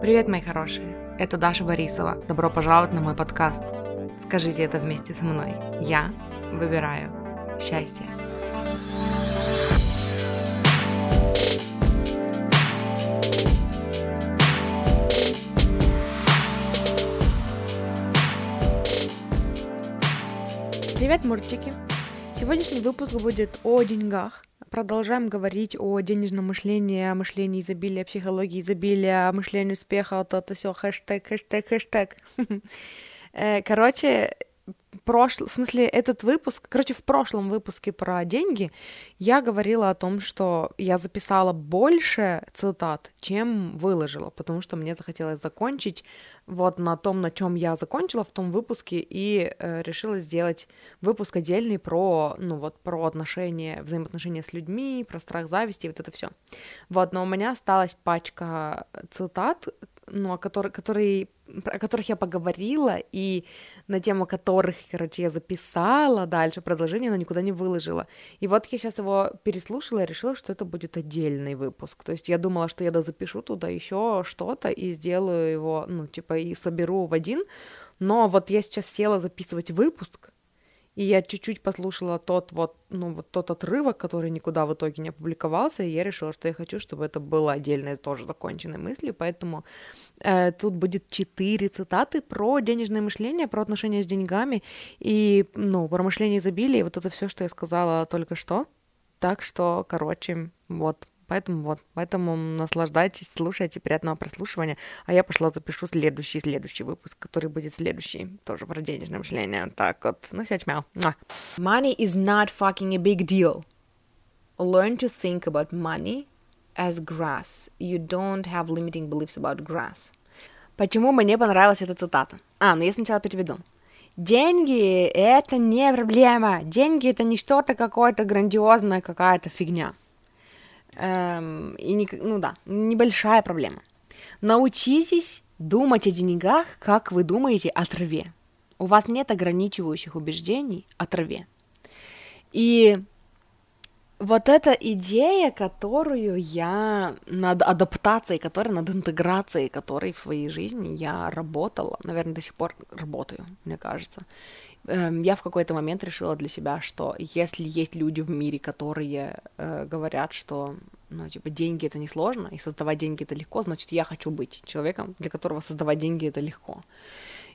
Привет, мои хорошие! Это Даша Борисова. Добро пожаловать на мой подкаст. Скажите это вместе со мной. Я выбираю счастье. Привет, мурчики! Сегодняшний выпуск будет о деньгах, продолжаем говорить о денежном мышлении, о мышлении изобилия, психологии изобилия, о мышлении успеха, вот это все, хэштег, хэштег, хэштег. Э, короче, прошлый, в смысле, этот выпуск, короче, в прошлом выпуске про деньги я говорила о том, что я записала больше цитат, чем выложила, потому что мне захотелось закончить вот на том, на чем я закончила в том выпуске, и э, решила сделать выпуск отдельный про, ну вот, про отношения, взаимоотношения с людьми, про страх зависти, вот это все. Вот, но у меня осталась пачка цитат, ну, о которых, которые, о которых я поговорила, и на тему которых, короче, я записала дальше продолжение, но никуда не выложила. И вот я сейчас его переслушала и решила, что это будет отдельный выпуск. То есть я думала, что я запишу туда еще что-то и сделаю его, ну, типа, и соберу в один, но вот я сейчас села записывать выпуск, и я чуть-чуть послушала тот вот, ну, вот тот отрывок, который никуда в итоге не опубликовался, и я решила, что я хочу, чтобы это было отдельной тоже законченной мыслью, поэтому э, тут будет четыре цитаты про денежное мышление, про отношения с деньгами и, ну, про мышление изобилия, и вот это все, что я сказала только что. Так что, короче, вот, Поэтому вот, поэтому наслаждайтесь, слушайте, приятного прослушивания. А я пошла запишу следующий, следующий выпуск, который будет следующий, тоже про денежное мышление. Так вот, ну все, чмяу. Money is not fucking a big deal. Learn to think about money as grass. You don't have limiting beliefs about grass. Почему мне понравилась эта цитата? А, ну я сначала переведу. Деньги — это не проблема. Деньги — это не что-то какое-то грандиозное, какая-то фигня. Эм, и не, ну да, небольшая проблема. Научитесь думать о деньгах, как вы думаете о траве. У вас нет ограничивающих убеждений о траве. И вот эта идея, которую я над адаптацией, которая над интеграцией, которой в своей жизни я работала, наверное, до сих пор работаю, мне кажется. Эм, я в какой-то момент решила для себя, что если есть люди в мире, которые э, говорят, что, ну, типа, деньги это не сложно, и создавать деньги это легко, значит, я хочу быть человеком, для которого создавать деньги это легко.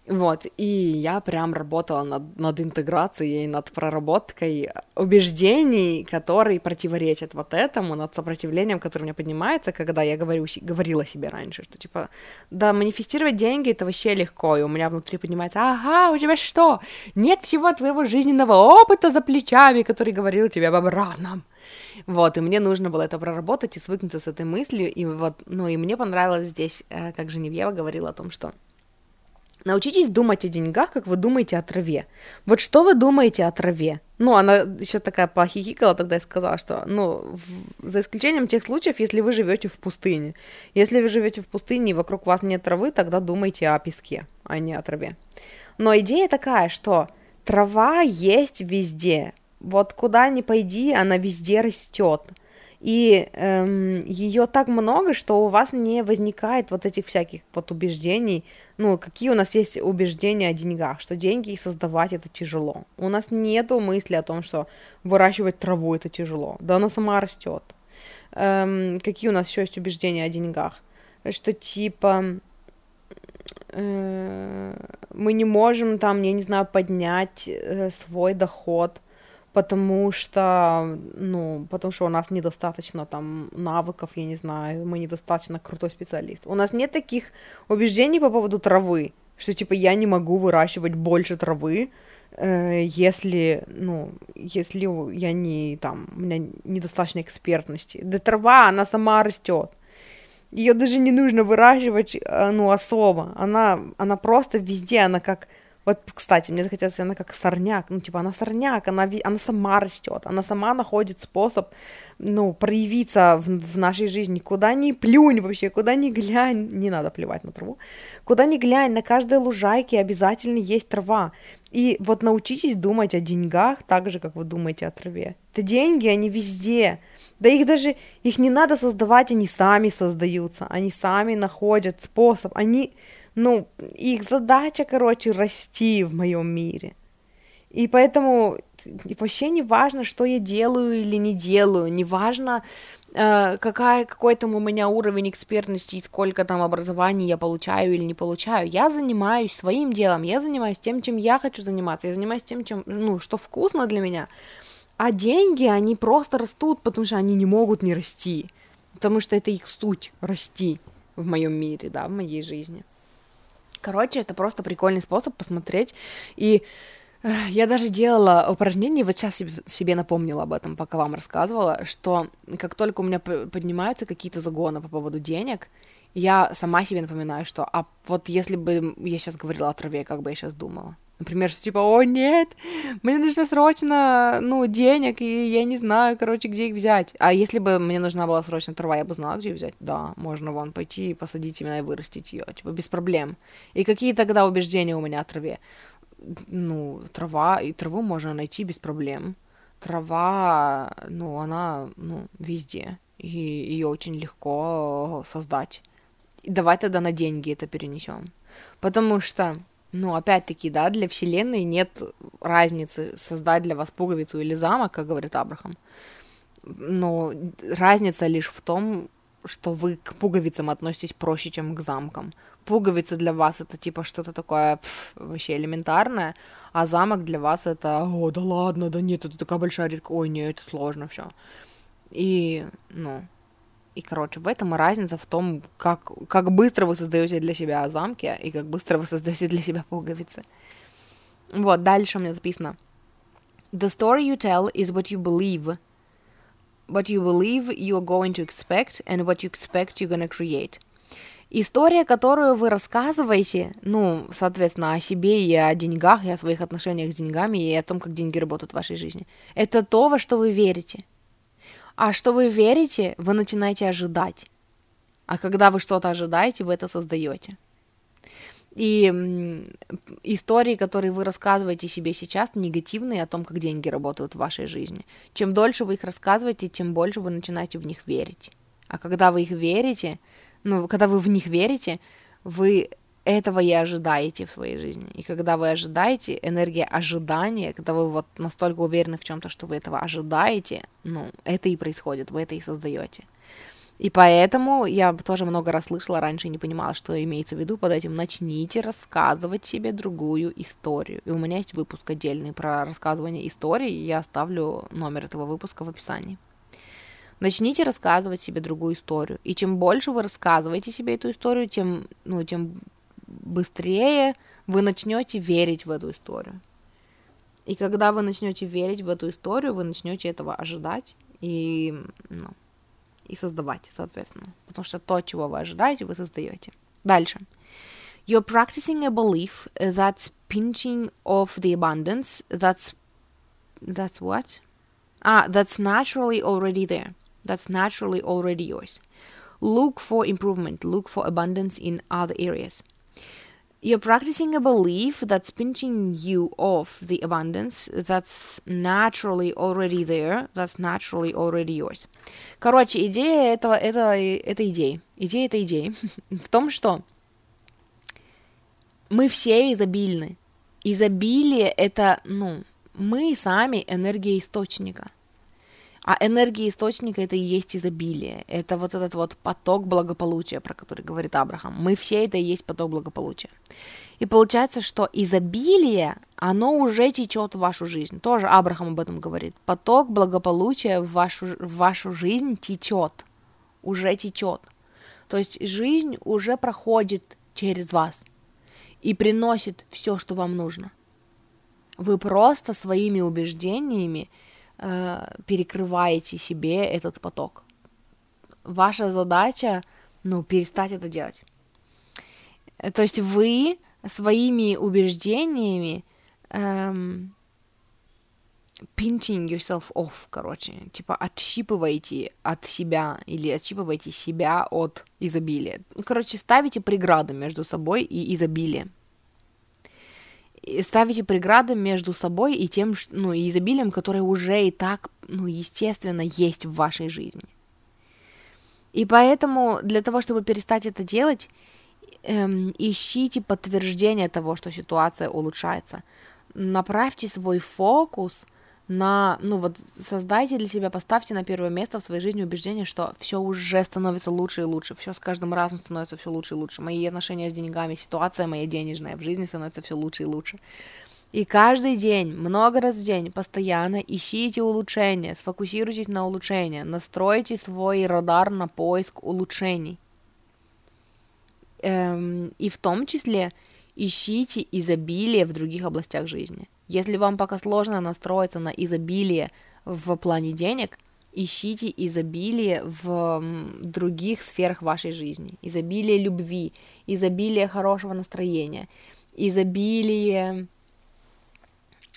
Вот, и я прям работала над, над интеграцией, над проработкой убеждений, которые противоречат вот этому, над сопротивлением, которое у меня поднимается, когда я говорю, говорила себе раньше, что типа, да, манифестировать деньги это вообще легко, и у меня внутри поднимается, ага, у тебя что, нет всего твоего жизненного опыта за плечами, который говорил тебе об обратном. Вот, и мне нужно было это проработать и свыкнуться с этой мыслью, и вот, ну, и мне понравилось здесь, э, как Женевьева говорила о том, что Научитесь думать о деньгах, как вы думаете о траве. Вот что вы думаете о траве? Ну, она еще такая похихикала тогда и сказала, что, ну, в, за исключением тех случаев, если вы живете в пустыне. Если вы живете в пустыне и вокруг вас нет травы, тогда думайте о песке, а не о траве. Но идея такая, что трава есть везде. Вот куда ни пойди, она везде растет и эм, ее так много, что у вас не возникает вот этих всяких вот убеждений, ну, какие у нас есть убеждения о деньгах, что деньги создавать это тяжело. У нас нету мысли о том, что выращивать траву это тяжело, да она сама растет. Эм, какие у нас еще есть убеждения о деньгах? Что типа э, мы не можем там, я не знаю, поднять э, свой доход, потому что, ну, потому что у нас недостаточно там навыков, я не знаю, мы недостаточно крутой специалист. У нас нет таких убеждений по поводу травы, что типа я не могу выращивать больше травы, э, если, ну, если я не там, у меня недостаточно экспертности. Да трава, она сама растет. Ее даже не нужно выращивать, э, ну, особо. Она, она просто везде, она как Вот, кстати, мне захотелось, она как сорняк, ну, типа, она сорняк, она, она сама растет, она сама находит способ, ну, проявиться в, в нашей жизни. Куда ни плюнь вообще, куда ни глянь, не надо плевать на траву, куда ни глянь, на каждой лужайке обязательно есть трава. И вот научитесь думать о деньгах так же, как вы думаете о траве. Это деньги, они везде. Да их даже, их не надо создавать, они сами создаются, они сами находят способ, они, ну, их задача, короче, расти в моем мире. И поэтому вообще не важно, что я делаю или не делаю, не важно, э, какая, какой там у меня уровень экспертности и сколько там образований я получаю или не получаю. Я занимаюсь своим делом, я занимаюсь тем, чем я хочу заниматься, я занимаюсь тем, чем, ну, что вкусно для меня. А деньги, они просто растут, потому что они не могут не расти. Потому что это их суть расти в моем мире, да, в моей жизни. Короче, это просто прикольный способ посмотреть. И э, я даже делала упражнение, вот сейчас себе напомнила об этом, пока вам рассказывала, что как только у меня поднимаются какие-то загоны по поводу денег, я сама себе напоминаю, что а вот если бы я сейчас говорила о траве, как бы я сейчас думала. Например, что типа, о, нет, мне нужно срочно, ну, денег, и я не знаю, короче, где их взять. А если бы мне нужна была срочно трава, я бы знала, где взять. Да, можно вон пойти и посадить именно и вырастить ее, типа, без проблем. И какие тогда убеждения у меня о траве? Ну, трава, и траву можно найти без проблем. Трава, ну, она, ну, везде, и ее очень легко создать. И давай тогда на деньги это перенесем. Потому что ну, опять-таки, да, для Вселенной нет разницы создать для вас пуговицу или замок, как говорит Абрахам. Но разница лишь в том, что вы к пуговицам относитесь проще, чем к замкам. Пуговица для вас это типа что-то такое пф, вообще элементарное, а замок для вас это, о, да ладно, да нет, это такая большая редкость, ой, нет, это сложно все. И, ну, и, короче, в этом разница в том, как, как быстро вы создаете для себя замки и как быстро вы создаете для себя пуговицы. Вот, дальше у меня записано. The story you tell is what you believe. What you believe you are going to expect and what you expect you're going to create. История, которую вы рассказываете, ну, соответственно, о себе и о деньгах, и о своих отношениях с деньгами, и о том, как деньги работают в вашей жизни, это то, во что вы верите. А что вы верите, вы начинаете ожидать. А когда вы что-то ожидаете, вы это создаете. И истории, которые вы рассказываете себе сейчас, негативные о том, как деньги работают в вашей жизни. Чем дольше вы их рассказываете, тем больше вы начинаете в них верить. А когда вы их верите, ну, когда вы в них верите, вы этого и ожидаете в своей жизни. И когда вы ожидаете, энергия ожидания, когда вы вот настолько уверены в чем-то, что вы этого ожидаете, ну, это и происходит, вы это и создаете. И поэтому я тоже много раз слышала раньше и не понимала, что имеется в виду под этим. Начните рассказывать себе другую историю. И у меня есть выпуск отдельный про рассказывание истории. Я оставлю номер этого выпуска в описании. Начните рассказывать себе другую историю. И чем больше вы рассказываете себе эту историю, тем, ну, тем быстрее вы начнете верить в эту историю. И когда вы начнете верить в эту историю, вы начнете этого ожидать и, ну, и создавать, соответственно. Потому что то, чего вы ожидаете, вы создаете. Дальше. You're practicing a belief that's pinching off the abundance that's that's what? Ah, that's naturally already there. That's naturally already yours. Look for improvement. Look for abundance in other areas. You're practicing a belief that's pinching you off the abundance that's naturally already there, that's naturally already yours. Короче, идея этого, это, это идея. Идея этой идеи в том, что мы все изобильны. Изобилие — это, ну, мы сами энергия источника. А энергия источника это и есть изобилие. Это вот этот вот поток благополучия, про который говорит Абрахам. Мы все это и есть поток благополучия. И получается, что изобилие, оно уже течет в вашу жизнь. Тоже Абрахам об этом говорит. Поток благополучия в вашу, в вашу жизнь течет. Уже течет. То есть жизнь уже проходит через вас и приносит все, что вам нужно. Вы просто своими убеждениями перекрываете себе этот поток. Ваша задача, ну, перестать это делать. То есть вы своими убеждениями эм, pinching yourself off, короче, типа отщипываете от себя или отщипываете себя от изобилия. Короче, ставите преграды между собой и изобилием. Ставите преграды между собой и тем, ну, и изобилием, которое уже и так, ну, естественно, есть в вашей жизни. И поэтому для того, чтобы перестать это делать, эм, ищите подтверждение того, что ситуация улучшается. Направьте свой фокус на, ну вот, создайте для себя, поставьте на первое место в своей жизни убеждение, что все уже становится лучше и лучше, все с каждым разом становится все лучше и лучше. Мои отношения с деньгами, ситуация моя денежная в жизни становится все лучше и лучше. И каждый день, много раз в день, постоянно ищите улучшения, сфокусируйтесь на улучшении, настройте свой радар на поиск улучшений. Эм, и в том числе ищите изобилие в других областях жизни. Если вам пока сложно настроиться на изобилие в плане денег, ищите изобилие в других сферах вашей жизни. Изобилие любви, изобилие хорошего настроения, изобилие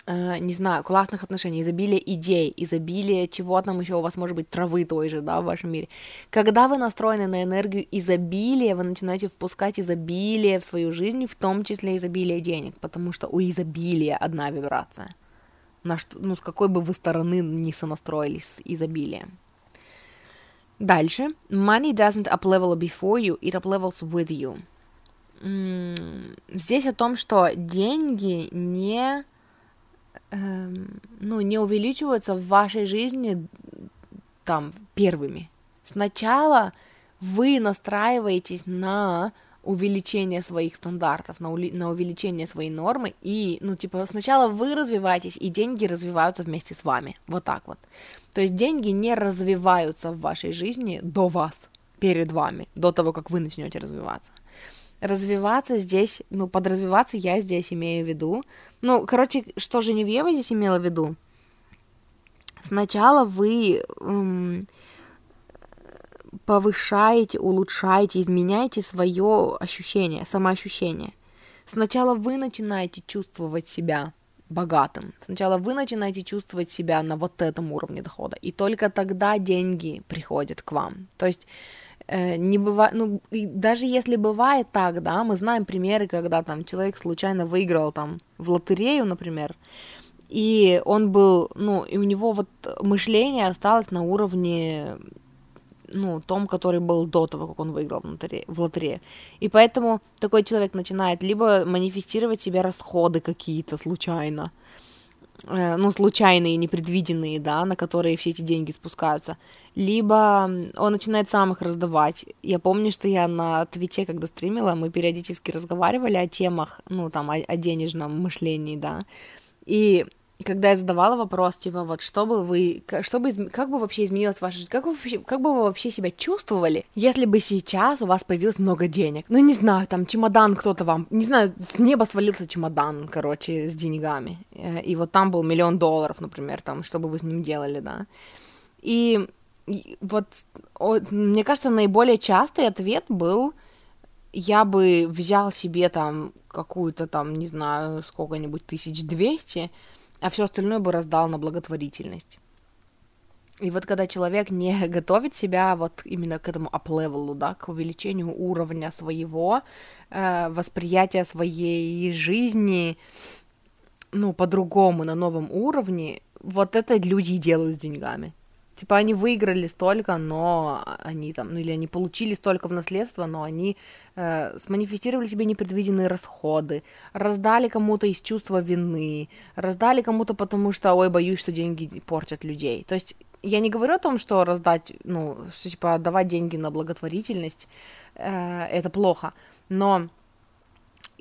э, не знаю, классных отношений, изобилие идей, изобилие чего там еще у вас может быть, травы той же, да, в вашем мире. Когда вы настроены на энергию изобилия, вы начинаете впускать изобилие в свою жизнь, в том числе изобилие денег, потому что у изобилия одна вибрация. На что, ну, с какой бы вы стороны не сонастроились с изобилием. Дальше. Money doesn't up-level before you, it up-levels with you. Здесь о том, что деньги не эм, ну, не увеличиваются в вашей жизни там первыми. Сначала вы настраиваетесь на увеличение своих стандартов, на, ули- на увеличение своей нормы, и, ну, типа, сначала вы развиваетесь, и деньги развиваются вместе с вами, вот так вот. То есть деньги не развиваются в вашей жизни до вас, перед вами, до того, как вы начнете развиваться развиваться здесь, ну, подразвиваться я здесь имею в виду. Ну, короче, что Женевьева здесь имела в виду? Сначала вы эм, повышаете, улучшаете, изменяете свое ощущение, самоощущение. Сначала вы начинаете чувствовать себя богатым. Сначала вы начинаете чувствовать себя на вот этом уровне дохода, и только тогда деньги приходят к вам. То есть не бывает, ну, даже если бывает так, да, мы знаем примеры, когда там человек случайно выиграл там в лотерею, например, и он был, ну, и у него вот мышление осталось на уровне, ну, том, который был до того, как он выиграл в лотерее. В лотерее. И поэтому такой человек начинает либо манифестировать себе расходы какие-то случайно, Э, ну, случайные, непредвиденные, да, на которые все эти деньги спускаются, либо он начинает сам их раздавать. Я помню, что я на Твиче, когда стримила, мы периодически разговаривали о темах, ну, там, о, о денежном мышлении, да, и когда я задавала вопрос, типа, вот, что бы вы, что бы, как бы вообще изменилась ваша жизнь, как, вообще, как бы вы вообще себя чувствовали, если бы сейчас у вас появилось много денег? Ну, не знаю, там, чемодан кто-то вам, не знаю, с неба свалился чемодан, короче, с деньгами, э, и вот там был миллион долларов, например, там, что бы вы с ним делали, да? И, вот, мне кажется, наиболее частый ответ был, я бы взял себе там какую-то там, не знаю, сколько-нибудь, тысяч двести, а все остальное бы раздал на благотворительность. И вот когда человек не готовит себя вот именно к этому up да, к увеличению уровня своего э, восприятия своей жизни, ну, по-другому, на новом уровне, вот это люди делают с деньгами. Типа они выиграли столько, но они там, ну или они получили столько в наследство, но они э, сманифестировали себе непредвиденные расходы, раздали кому-то из чувства вины, раздали кому-то потому что, ой, боюсь, что деньги портят людей. То есть я не говорю о том, что раздать, ну, что, типа отдавать деньги на благотворительность, э, это плохо, но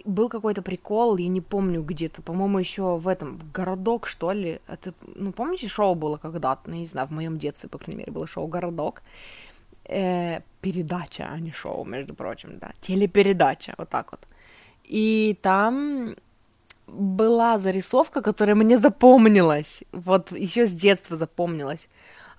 был какой-то прикол, я не помню где-то, по-моему, еще в этом, городок, что ли. Это, ну, помните, шоу было когда-то, ну, не знаю, в моем детстве, по крайней мере, было шоу «Городок». Э, передача, а не шоу, между прочим, да, телепередача, вот так вот. И там была зарисовка, которая мне запомнилась, вот еще с детства запомнилась,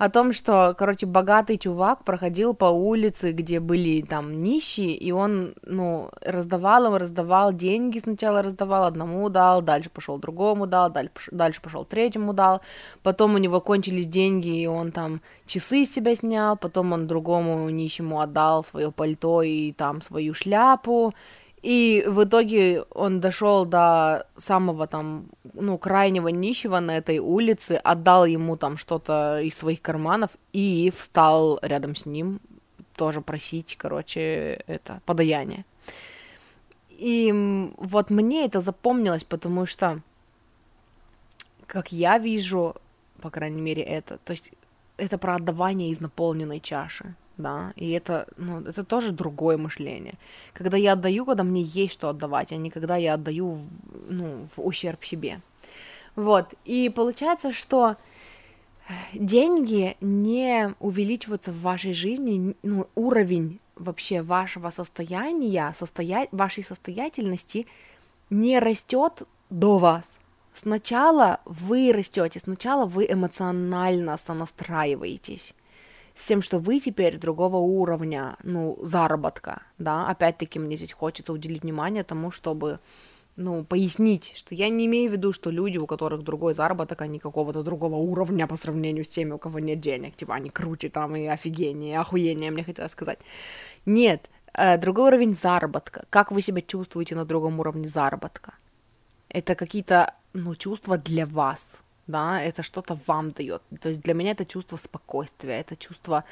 о том, что, короче, богатый чувак проходил по улице, где были там нищие, и он, ну, раздавал им, раздавал деньги сначала раздавал, одному дал, дальше пошел другому дал, дальше пошел третьему дал, потом у него кончились деньги, и он там часы с себя снял, потом он другому нищему отдал свое пальто и там свою шляпу, и в итоге он дошел до самого там, ну, крайнего нищего на этой улице, отдал ему там что-то из своих карманов и встал рядом с ним тоже просить, короче, это подаяние. И вот мне это запомнилось, потому что, как я вижу, по крайней мере, это, то есть это про отдавание из наполненной чаши да, и это, ну, это тоже другое мышление. Когда я отдаю, когда мне есть что отдавать, а не когда я отдаю, в, ну, в ущерб себе. Вот, и получается, что деньги не увеличиваются в вашей жизни, ну, уровень вообще вашего состояния, состоя... вашей состоятельности не растет до вас. Сначала вы растете, сначала вы эмоционально сонастраиваетесь с тем, что вы теперь другого уровня, ну, заработка, да, опять-таки мне здесь хочется уделить внимание тому, чтобы, ну, пояснить, что я не имею в виду, что люди, у которых другой заработок, они какого-то другого уровня по сравнению с теми, у кого нет денег, типа они круче там и офигение, и охуение, мне хотелось сказать. Нет, э, другой уровень заработка, как вы себя чувствуете на другом уровне заработка, это какие-то, ну, чувства для вас, да, это что-то вам дает. То есть для меня это чувство спокойствия, это чувство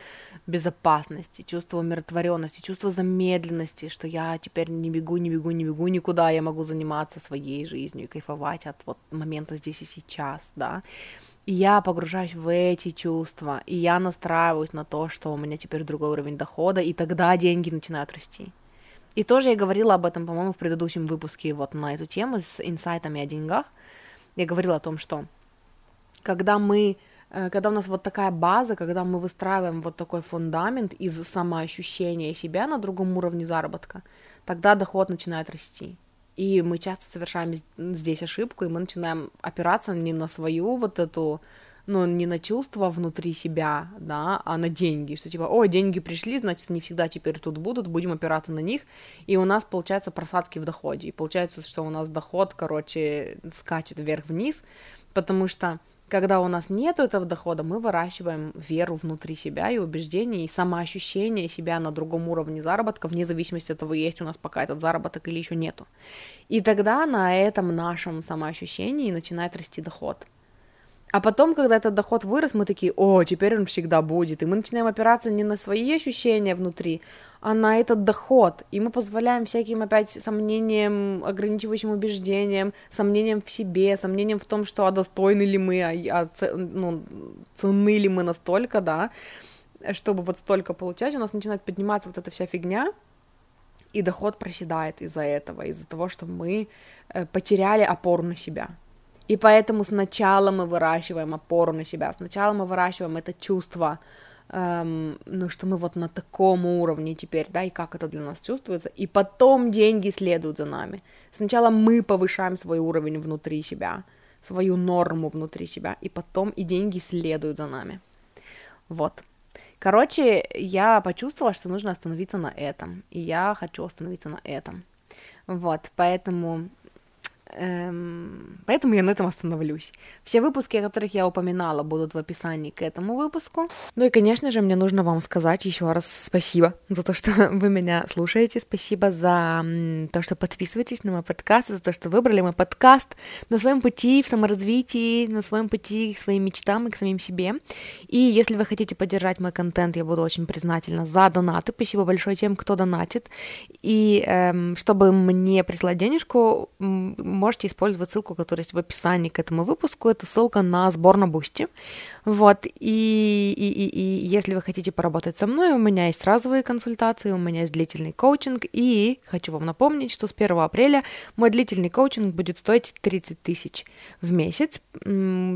безопасности, чувство умиротворенности, чувство замедленности, что я теперь не бегу, не бегу, не бегу никуда, я могу заниматься своей жизнью и кайфовать от вот момента здесь и сейчас, да. И я погружаюсь в эти чувства, и я настраиваюсь на то, что у меня теперь другой уровень дохода, и тогда деньги начинают расти. И тоже я говорила об этом, по-моему, в предыдущем выпуске вот на эту тему с инсайтами о деньгах. Я говорила о том, что когда мы э, когда у нас вот такая база, когда мы выстраиваем вот такой фундамент из самоощущения себя на другом уровне заработка, тогда доход начинает расти. И мы часто совершаем здесь ошибку, и мы начинаем опираться не на свою вот эту, ну, не на чувства внутри себя, да, а на деньги, что типа, о, деньги пришли, значит, они всегда теперь тут будут, будем опираться на них, и у нас, получается, просадки в доходе, и получается, что у нас доход, короче, скачет вверх-вниз, потому что когда у нас нет этого дохода, мы выращиваем веру внутри себя и убеждение, и самоощущение себя на другом уровне заработка, вне зависимости от того, есть у нас пока этот заработок или еще нету. И тогда на этом нашем самоощущении начинает расти доход. А потом, когда этот доход вырос, мы такие, о, теперь он всегда будет. И мы начинаем опираться не на свои ощущения внутри, а на этот доход. И мы позволяем всяким опять сомнениям, ограничивающим убеждениям, сомнениям в себе, сомнениям в том, что а достойны ли мы, а, а ну, ценны ли мы настолько, да, чтобы вот столько получать, у нас начинает подниматься вот эта вся фигня, и доход проседает из-за этого, из-за того, что мы э, потеряли опору на себя. И поэтому сначала мы выращиваем опору на себя, сначала мы выращиваем это чувство, эм, ну, что мы вот на таком уровне теперь, да, и как это для нас чувствуется, и потом деньги следуют за нами. Сначала мы повышаем свой уровень внутри себя, свою норму внутри себя, и потом и деньги следуют за нами. Вот. Короче, я почувствовала, что нужно остановиться на этом, и я хочу остановиться на этом. Вот, поэтому Эм, поэтому я на этом остановлюсь. Все выпуски, о которых я упоминала, будут в описании к этому выпуску. Ну и, конечно же, мне нужно вам сказать еще раз спасибо за то, что вы меня слушаете. Спасибо за то, что подписываетесь на мой подкаст, за то, что выбрали мой подкаст на своем пути в саморазвитии, на своем пути к своим мечтам и к самим себе. И если вы хотите поддержать мой контент, я буду очень признательна за донаты. Спасибо большое тем, кто донатит. И эм, чтобы мне прислать денежку, можете использовать ссылку, которая есть в описании к этому выпуску. Это ссылка на сбор на Boosty. Вот, и, и, и, и если вы хотите поработать со мной, у меня есть разовые консультации, у меня есть длительный коучинг, и хочу вам напомнить, что с 1 апреля мой длительный коучинг будет стоить 30 тысяч в месяц.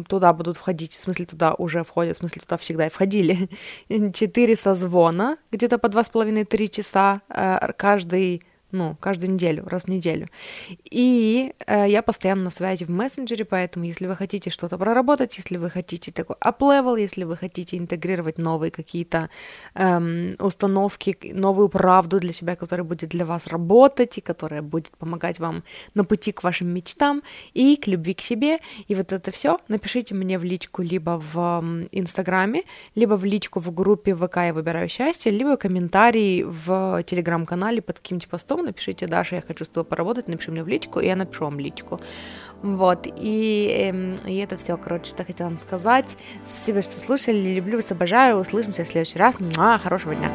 Туда будут входить, в смысле туда уже входят, в смысле туда всегда и входили, 4 созвона, где-то по 2,5-3 часа э, каждый ну, каждую неделю, раз в неделю. И э, я постоянно на связи в мессенджере, поэтому если вы хотите что-то проработать, если вы хотите такой up-level, если вы хотите интегрировать новые какие-то эм, установки, новую правду для себя, которая будет для вас работать и которая будет помогать вам на пути к вашим мечтам и к любви к себе, и вот это все, напишите мне в личку либо в Инстаграме, либо в личку в группе ВК «Я выбираю счастье», либо комментарий в Телеграм-канале под каким-нибудь постом, напишите, Даша, я хочу с тобой поработать, напиши мне в личку, и я напишу вам личку. Вот, и, эм, и это все, короче, что хотела вам сказать. Спасибо, что слушали, люблю вас, обожаю, услышимся в следующий раз. Муа, хорошего дня.